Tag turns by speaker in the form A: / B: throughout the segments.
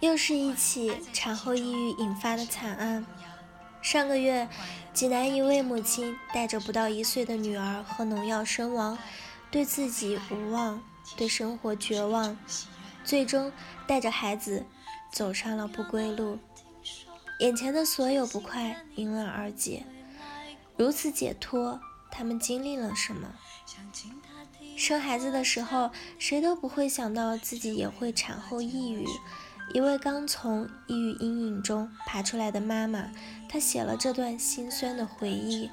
A: 又是一起产后抑郁引发的惨案。上个月，济南一位母亲带着不到一岁的女儿喝农药身亡，对自己无望，对生活绝望，最终带着孩子走上了不归路。眼前的所有不快迎刃而解，如此解脱，他们经历了什么？生孩子的时候，谁都不会想到自己也会产后抑郁。一位刚从抑郁阴影中爬出来的妈妈，她写了这段心酸的回忆。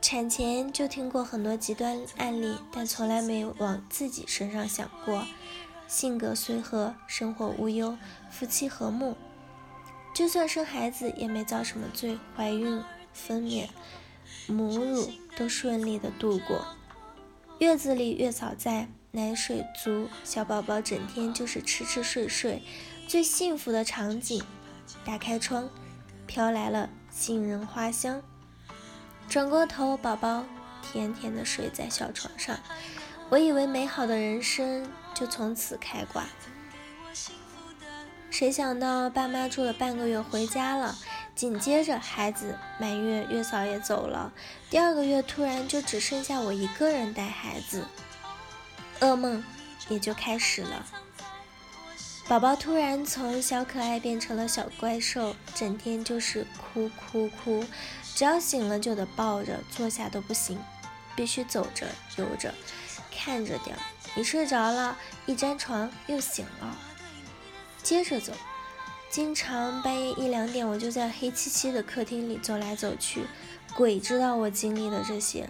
A: 产前就听过很多极端案例，但从来没有往自己身上想过。性格随和，生活无忧，夫妻和睦，就算生孩子也没遭什么罪，怀孕、分娩、母乳都顺利的度过。月子里月嫂在。奶水足，小宝宝整天就是吃吃睡睡，最幸福的场景。打开窗，飘来了杏仁花香。转过头，宝宝甜甜的睡在小床上。我以为美好的人生就从此开挂，谁想到爸妈住了半个月回家了，紧接着孩子满月，月嫂也走了。第二个月突然就只剩下我一个人带孩子。噩梦也就开始了。宝宝突然从小可爱变成了小怪兽，整天就是哭哭哭，只要醒了就得抱着，坐下都不行，必须走着游着，看着点。你睡着了，一沾床又醒了，接着走。经常半夜一两点，我就在黑漆漆的客厅里走来走去，鬼知道我经历了这些。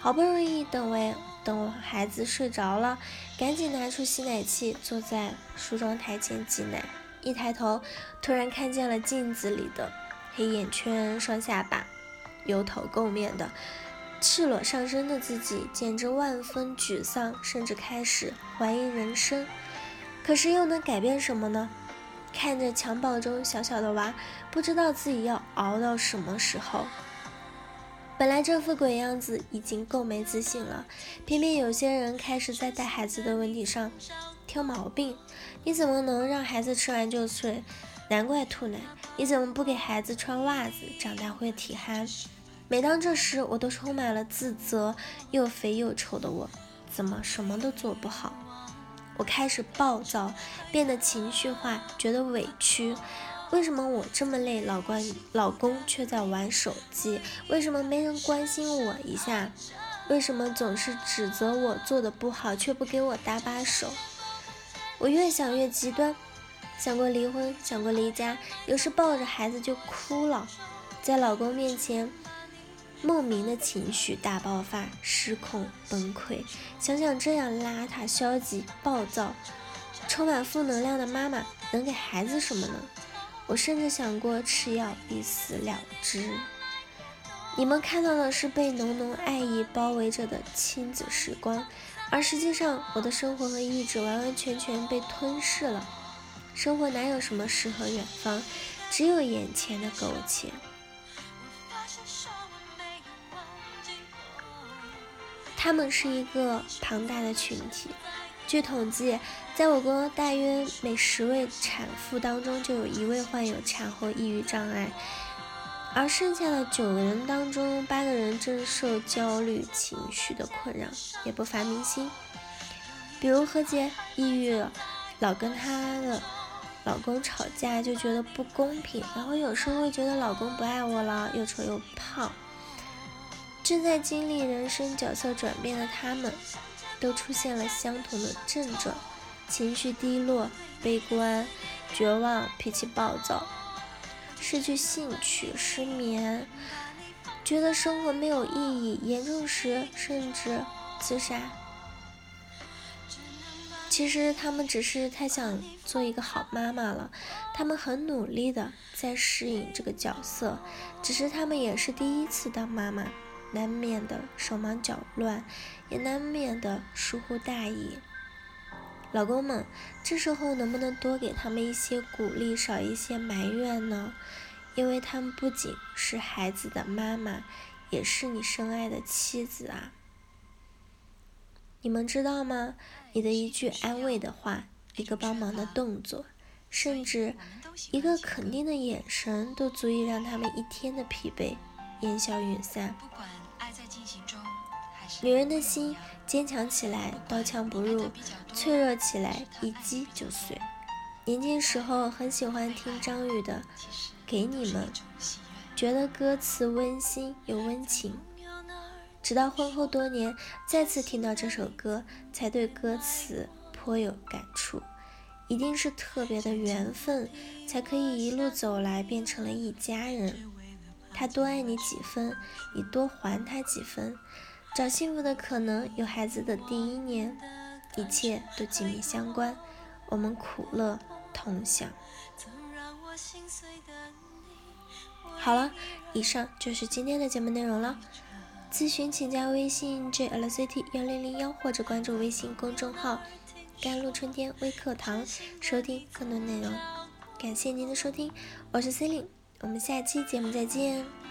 A: 好不容易等喂。等孩子睡着了，赶紧拿出吸奶器，坐在梳妆台前挤奶。一抬头，突然看见了镜子里的黑眼圈、双下巴、油头垢面的、赤裸上身的自己，简直万分沮丧，甚至开始怀疑人生。可是又能改变什么呢？看着襁褓中小小的娃，不知道自己要熬到什么时候。本来这副鬼样子已经够没自信了，偏偏有些人开始在带孩子的问题上挑毛病。你怎么能让孩子吃完就睡？难怪吐奶。你怎么不给孩子穿袜子？长大会体寒。每当这时，我都充满了自责。又肥又丑的我，怎么什么都做不好？我开始暴躁，变得情绪化，觉得委屈。为什么我这么累，老公老公却在玩手机？为什么没人关心我一下？为什么总是指责我做的不好，却不给我搭把手？我越想越极端，想过离婚，想过离家，有时抱着孩子就哭了，在老公面前莫名的情绪大爆发，失控崩溃。想想这样邋遢、消极、暴躁、充满负能量的妈妈，能给孩子什么呢？我甚至想过吃药一死了之。你们看到的是被浓浓爱意包围着的亲子时光，而实际上，我的生活和意志完完全全被吞噬了。生活哪有什么诗和远方，只有眼前的苟且。他们是一个庞大的群体。据统计，在我国大约每十位产妇当中就有一位患有产后抑郁障碍，而剩下的九个人当中，八个人正受焦虑情绪的困扰，也不乏明星，比如何洁，抑郁了，老跟她的老公吵架，就觉得不公平，然后有时候会觉得老公不爱我了，又丑又胖，正在经历人生角色转变的他们。都出现了相同的症状：情绪低落、悲观、绝望、脾气暴躁、失去兴趣、失眠，觉得生活没有意义，严重时甚至自杀。其实他们只是太想做一个好妈妈了，他们很努力的在适应这个角色，只是他们也是第一次当妈妈。难免的手忙脚乱，也难免的疏忽大意。老公们，这时候能不能多给他们一些鼓励，少一些埋怨呢？因为他们不仅是孩子的妈妈，也是你深爱的妻子啊。你们知道吗？你的一句安慰的话，一个帮忙的动作，甚至一个肯定的眼神，都足以让他们一天的疲惫烟消云散。女人的心坚强起来，刀枪不入；脆弱起来，一击就碎。年轻时候很喜欢听张宇的《给你们》，觉得歌词温馨又温情。直到婚后多年再次听到这首歌，才对歌词颇有感触。一定是特别的缘分，才可以一路走来变成了一家人。他多爱你几分，你多还他几分。找幸福的可能，有孩子的第一年，一切都紧密相关。我们苦乐同享。好了，以上就是今天的节目内容了。咨询请加微信 jlct 幺零零幺或者关注微信公众号“甘露春天微课堂”，收听更多内容。感谢您的收听，我是 c e l i n e 我们下期节目再见。